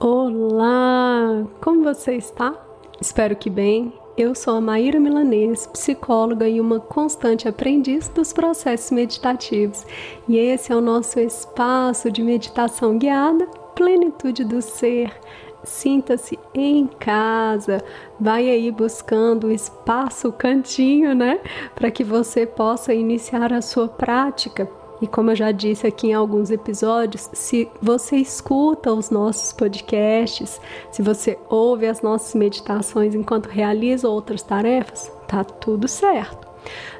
Olá! Como você está? Espero que bem. Eu sou a Maíra Milanês, psicóloga e uma constante aprendiz dos processos meditativos. E esse é o nosso espaço de meditação guiada, plenitude do ser. Sinta-se em casa, vai aí buscando o espaço, o cantinho, né? Para que você possa iniciar a sua prática e como eu já disse aqui em alguns episódios, se você escuta os nossos podcasts, se você ouve as nossas meditações enquanto realiza outras tarefas, tá tudo certo.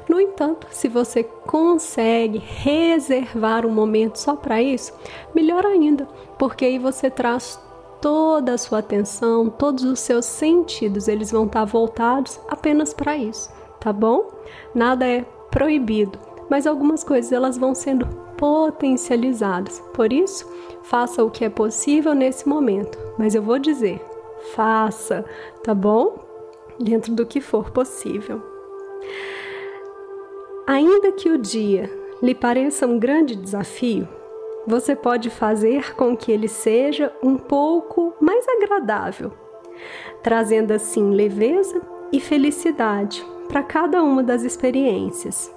No entanto, se você consegue reservar um momento só para isso, melhor ainda, porque aí você traz toda a sua atenção, todos os seus sentidos, eles vão estar voltados apenas para isso, tá bom? Nada é proibido mas algumas coisas elas vão sendo potencializadas. Por isso, faça o que é possível nesse momento. Mas eu vou dizer, faça, tá bom? Dentro do que for possível. Ainda que o dia lhe pareça um grande desafio, você pode fazer com que ele seja um pouco mais agradável, trazendo assim leveza e felicidade para cada uma das experiências.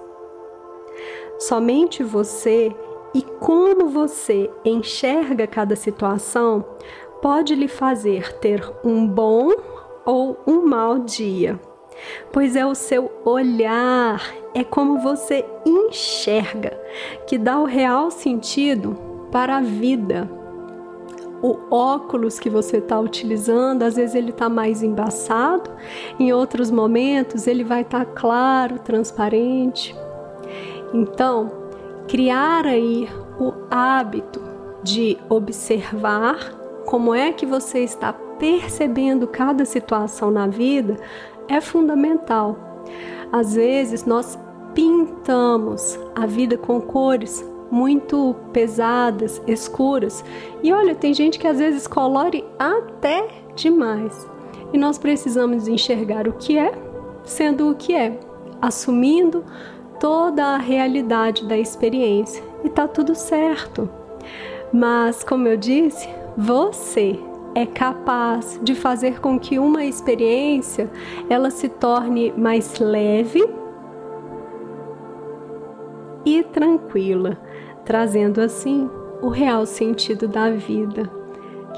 Somente você e como você enxerga cada situação pode lhe fazer ter um bom ou um mau dia. Pois é o seu olhar, é como você enxerga, que dá o real sentido para a vida. O óculos que você está utilizando, às vezes ele está mais embaçado, em outros momentos ele vai estar tá claro, transparente. Então, criar aí o hábito de observar como é que você está percebendo cada situação na vida é fundamental. Às vezes nós pintamos a vida com cores muito pesadas, escuras. E olha, tem gente que às vezes colore até demais. E nós precisamos enxergar o que é, sendo o que é, assumindo toda a realidade da experiência e tá tudo certo. Mas, como eu disse, você é capaz de fazer com que uma experiência ela se torne mais leve e tranquila, trazendo assim o real sentido da vida.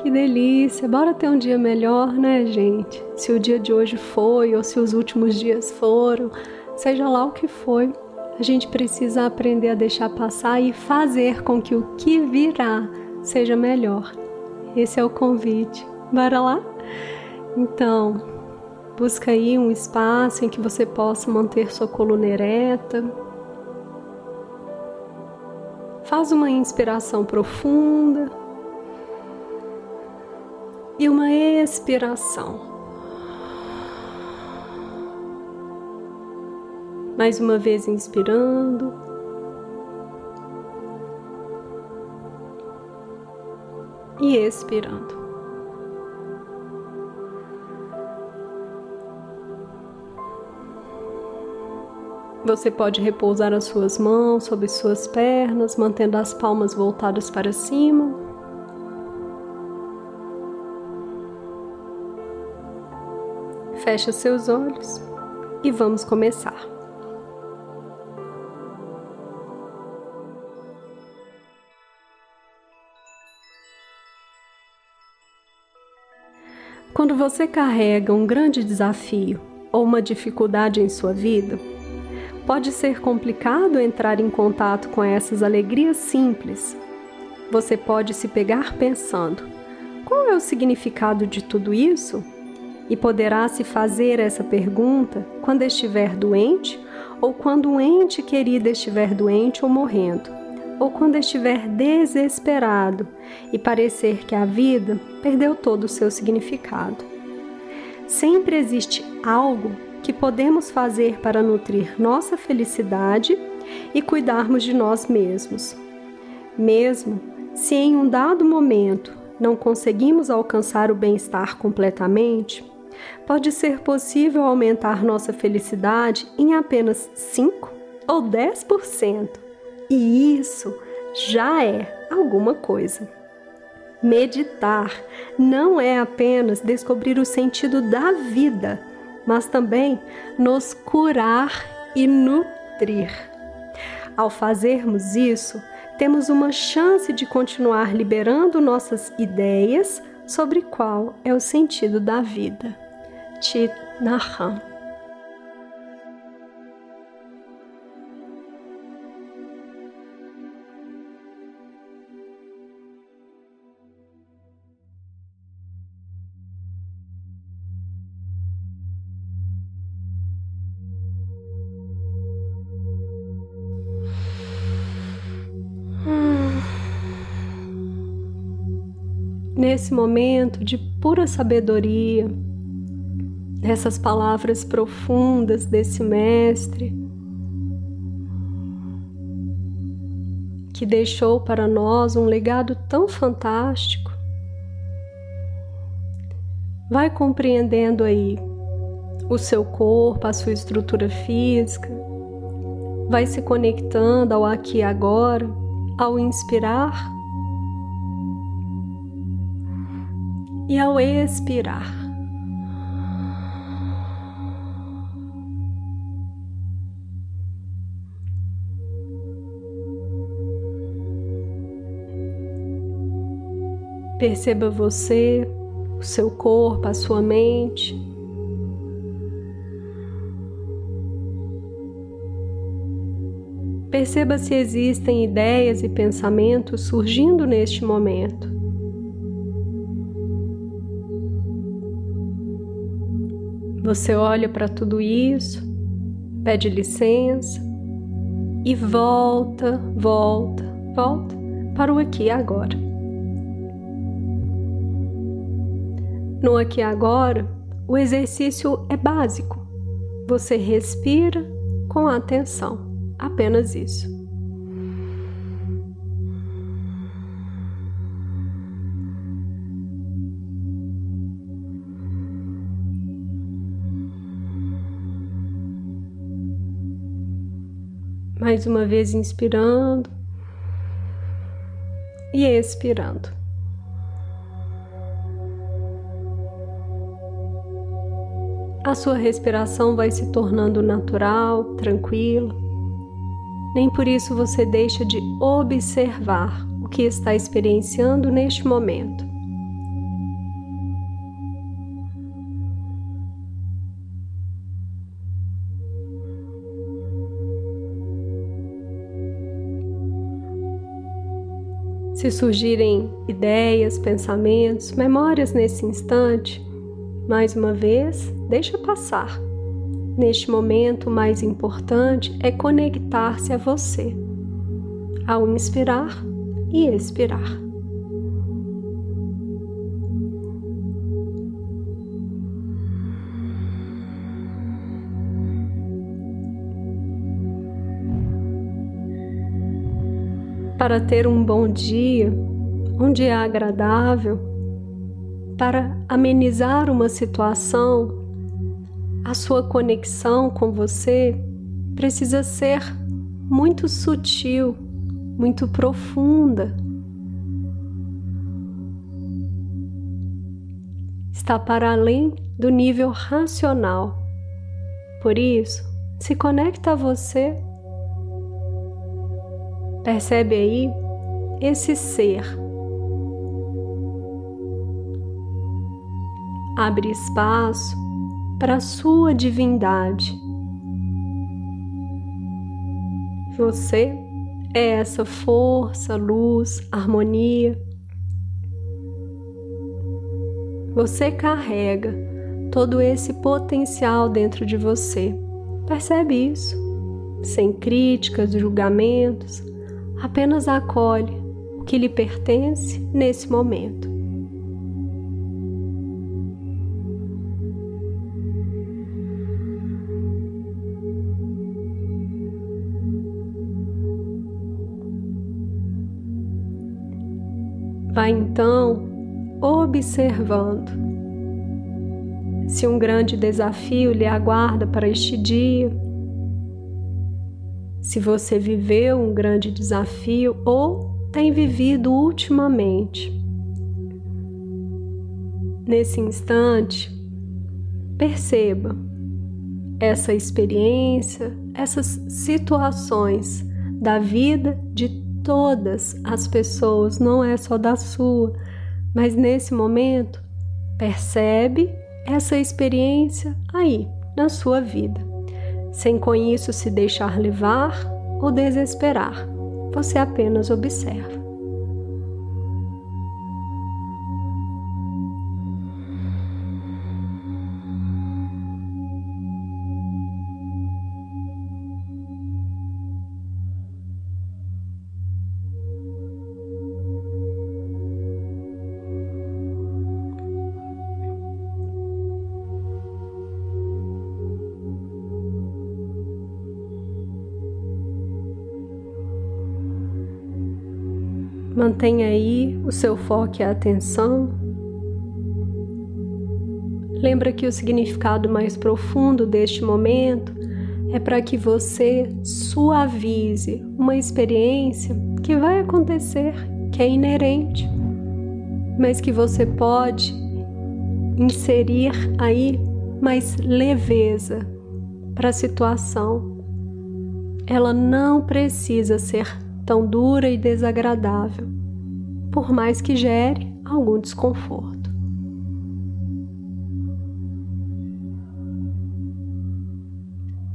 Que delícia! Bora ter um dia melhor, né, gente? Se o dia de hoje foi ou se os últimos dias foram, seja lá o que foi, a gente precisa aprender a deixar passar e fazer com que o que virá seja melhor. Esse é o convite. Bora lá? Então, busca aí um espaço em que você possa manter sua coluna ereta. Faz uma inspiração profunda e uma expiração. Mais uma vez inspirando. E expirando. Você pode repousar as suas mãos sobre suas pernas, mantendo as palmas voltadas para cima. Feche seus olhos e vamos começar. Quando você carrega um grande desafio ou uma dificuldade em sua vida, pode ser complicado entrar em contato com essas alegrias simples. Você pode se pegar pensando: qual é o significado de tudo isso? E poderá se fazer essa pergunta quando estiver doente ou quando um ente querido estiver doente ou morrendo ou quando estiver desesperado e parecer que a vida perdeu todo o seu significado. Sempre existe algo que podemos fazer para nutrir nossa felicidade e cuidarmos de nós mesmos. Mesmo se em um dado momento não conseguimos alcançar o bem-estar completamente, pode ser possível aumentar nossa felicidade em apenas 5 ou 10%. E isso já é alguma coisa. Meditar não é apenas descobrir o sentido da vida, mas também nos curar e nutrir. Ao fazermos isso, temos uma chance de continuar liberando nossas ideias sobre qual é o sentido da vida. Chit Naham nesse momento de pura sabedoria, nessas palavras profundas desse Mestre, que deixou para nós um legado tão fantástico, vai compreendendo aí o seu corpo, a sua estrutura física, vai se conectando ao aqui e agora, ao inspirar e ao expirar. Perceba você, o seu corpo, a sua mente. Perceba se existem ideias e pensamentos surgindo neste momento. Você olha para tudo isso, pede licença e volta, volta, volta para o aqui e agora. No aqui e agora, o exercício é básico. Você respira com atenção, apenas isso. Mais uma vez inspirando e expirando. A sua respiração vai se tornando natural, tranquila. Nem por isso você deixa de observar o que está experienciando neste momento. Se surgirem ideias, pensamentos, memórias nesse instante, mais uma vez, deixa passar. Neste momento, o mais importante é conectar-se a você, ao inspirar e expirar. Para ter um bom dia, um dia agradável, para amenizar uma situação, a sua conexão com você precisa ser muito sutil, muito profunda. Está para além do nível racional. Por isso, se conecta a você Percebe aí esse ser. Abre espaço para a sua divindade. Você é essa força, luz, harmonia. Você carrega todo esse potencial dentro de você. Percebe isso? Sem críticas, julgamentos, apenas acolhe o que lhe pertence nesse momento. Vai então observando se um grande desafio lhe aguarda para este dia se você viveu um grande desafio ou tem vivido ultimamente. nesse instante, perceba essa experiência, essas situações da vida de todas as pessoas, não é só da sua, mas nesse momento, percebe essa experiência aí na sua vida, sem com isso se deixar levar ou desesperar. Você apenas observa. Mantenha aí o seu foco e a atenção. Lembra que o significado mais profundo deste momento é para que você suavize uma experiência que vai acontecer, que é inerente, mas que você pode inserir aí mais leveza para a situação. Ela não precisa ser tão dura e desagradável, por mais que gere algum desconforto.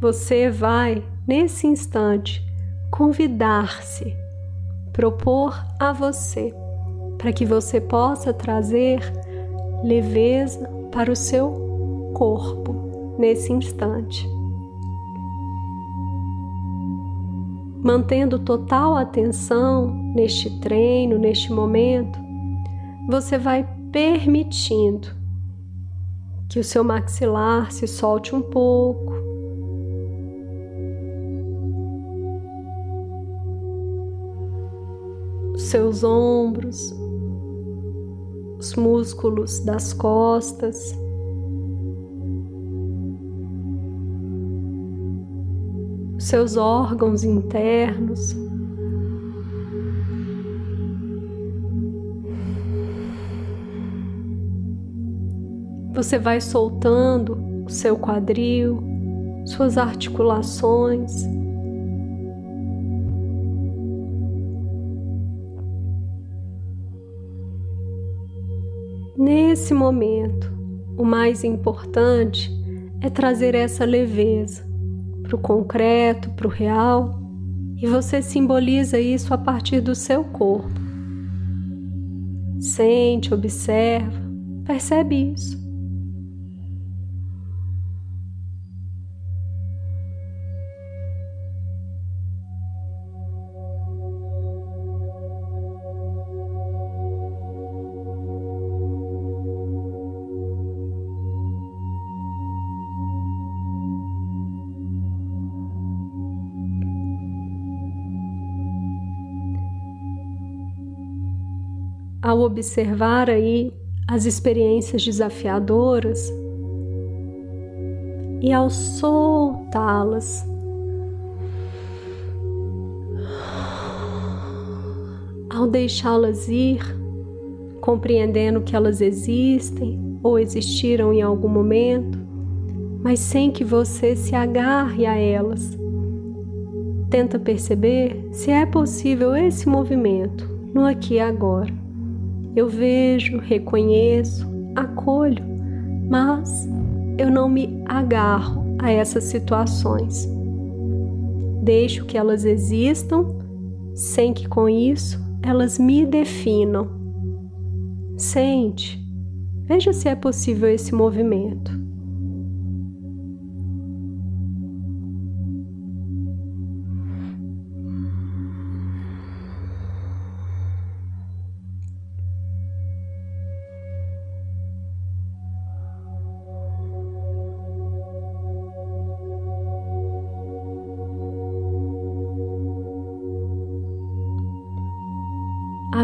Você vai, nesse instante, convidar-se, propor a você, para que você possa trazer leveza para o seu corpo nesse instante. Mantendo total atenção neste treino, neste momento, você vai permitindo que o seu maxilar se solte um pouco. Os seus ombros, os músculos das costas seus órgãos internos. Você vai soltando o seu quadril, suas articulações. Nesse momento, o mais importante é trazer essa leveza para o concreto, para o real, e você simboliza isso a partir do seu corpo. Sente, observa, percebe isso. Ao observar aí as experiências desafiadoras e ao soltá-las, ao deixá-las ir, compreendendo que elas existem ou existiram em algum momento, mas sem que você se agarre a elas. Tenta perceber se é possível esse movimento no aqui e agora. Eu vejo, reconheço, acolho, mas eu não me agarro a essas situações. Deixo que elas existam sem que com isso elas me definam. Sente, veja se é possível esse movimento.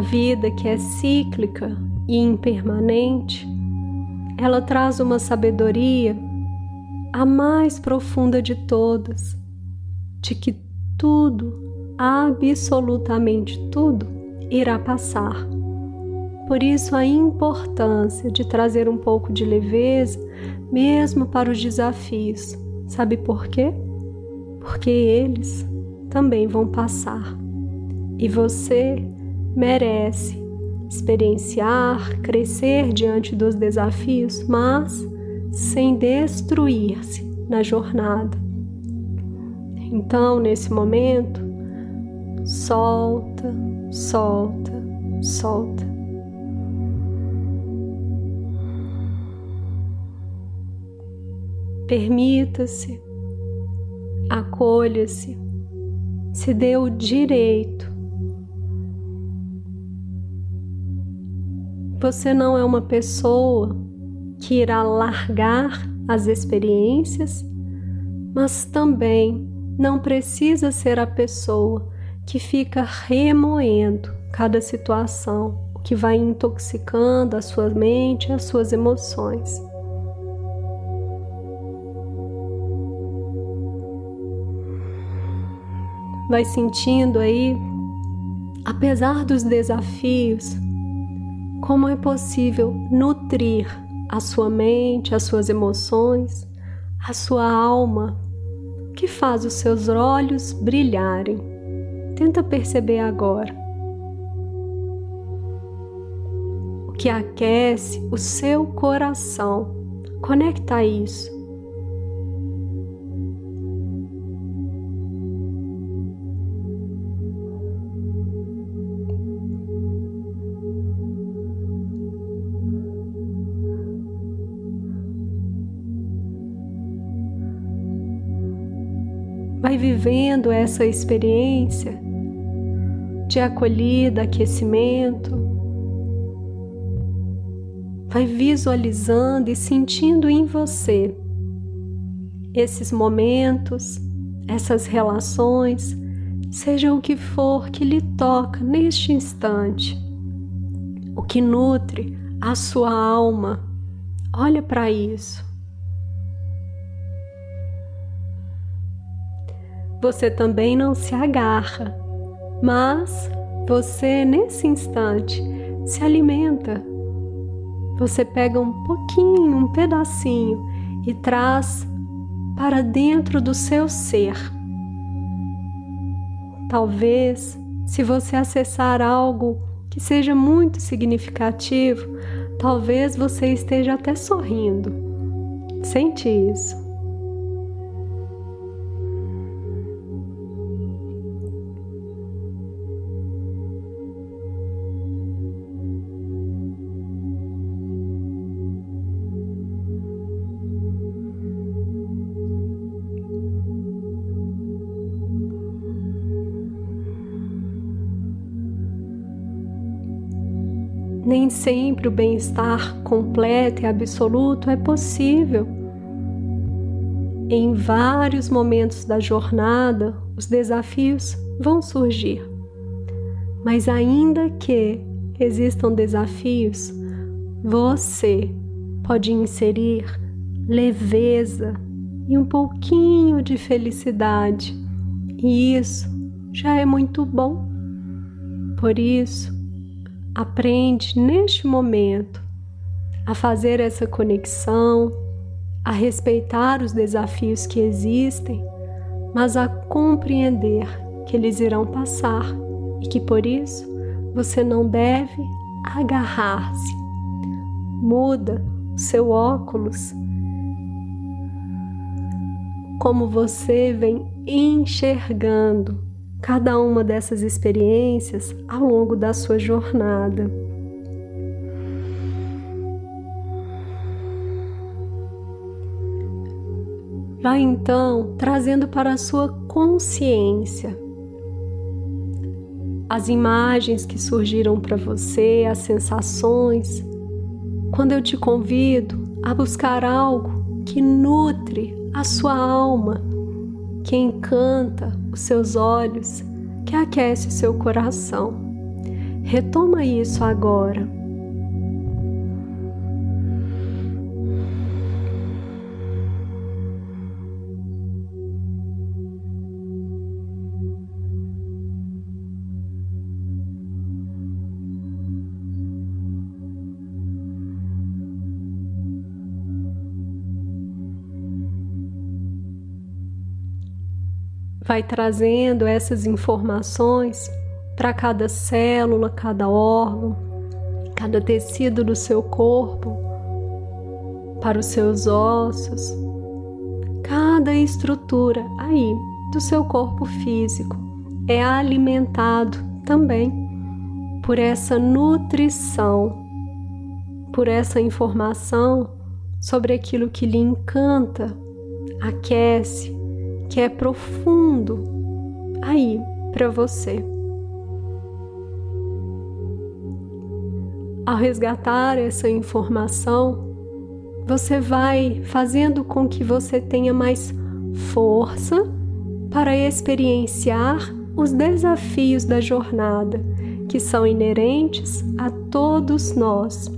Vida que é cíclica e impermanente, ela traz uma sabedoria a mais profunda de todas, de que tudo, absolutamente tudo, irá passar. Por isso, a importância de trazer um pouco de leveza, mesmo para os desafios. Sabe por quê? Porque eles também vão passar. E você merece experienciar, crescer diante dos desafios, mas sem destruir-se na jornada. Então, nesse momento, solta, solta, solta. Permita-se, acolha-se, se dê o direito. Você não é uma pessoa que irá largar as experiências, mas também não precisa ser a pessoa que fica remoendo cada situação, que vai intoxicando a sua mente as suas emoções. Vai sentindo aí, apesar dos desafios, como é possível nutrir a sua mente, as suas emoções, a sua alma, que faz os seus olhos brilharem. Tenta perceber agora. O que aquece o seu coração. Conecta isso. Vivendo essa experiência de acolhida, aquecimento, vai visualizando e sentindo em você esses momentos, essas relações, seja o que for que lhe toca neste instante, o que nutre a sua alma. Olha para isso. Você também não se agarra, mas você, nesse instante, se alimenta. Você pega um pouquinho, um pedacinho e traz para dentro do seu ser. Talvez, se você acessar algo que seja muito significativo, talvez você esteja até sorrindo. Sente isso. Nem sempre o bem-estar completo e absoluto é possível. Em vários momentos da jornada, os desafios vão surgir. Mas, ainda que existam desafios, você pode inserir leveza e um pouquinho de felicidade, e isso já é muito bom. Por isso, Aprende neste momento a fazer essa conexão, a respeitar os desafios que existem, mas a compreender que eles irão passar e que por isso você não deve agarrar-se. Muda o seu óculos como você vem enxergando cada uma dessas experiências ao longo da sua jornada. Vai então trazendo para a sua consciência as imagens que surgiram para você, as sensações. Quando eu te convido a buscar algo que nutre a sua alma, que encanta os seus olhos, que aquece o seu coração. Retoma isso agora. Vai trazendo essas informações para cada célula, cada órgão, cada tecido do seu corpo, para os seus ossos, cada estrutura aí do seu corpo físico é alimentado também por essa nutrição, por essa informação sobre aquilo que lhe encanta, aquece, que é profundo aí para você. Ao resgatar essa informação, você vai fazendo com que você tenha mais força para experienciar os desafios da jornada que são inerentes a todos nós.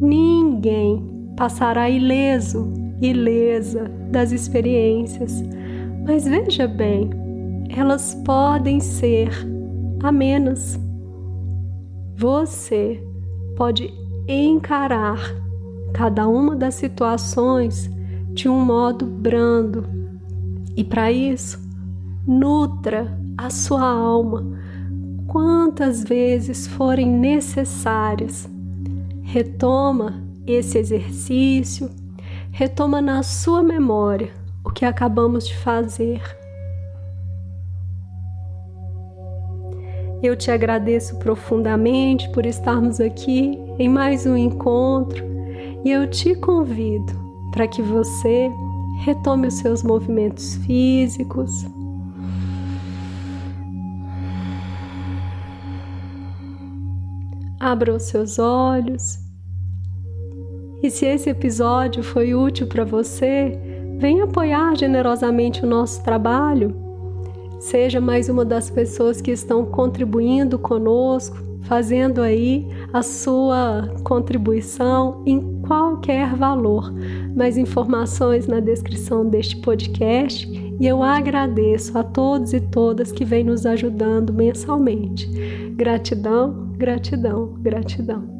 Ninguém passará ileso, ilesa das experiências, mas veja bem, elas podem ser amenas. Você pode encarar cada uma das situações de um modo brando. E para isso, nutra a sua alma quantas vezes forem necessárias. Retoma esse exercício, retoma na sua memória o que acabamos de fazer Eu te agradeço profundamente por estarmos aqui em mais um encontro e eu te convido para que você retome os seus movimentos físicos. Abra os seus olhos. E se esse episódio foi útil para você, venha apoiar generosamente o nosso trabalho Seja mais uma das pessoas que estão contribuindo conosco, fazendo aí a sua contribuição em qualquer valor. Mais informações na descrição deste podcast e eu agradeço a todos e todas que vêm nos ajudando mensalmente. Gratidão, gratidão, gratidão.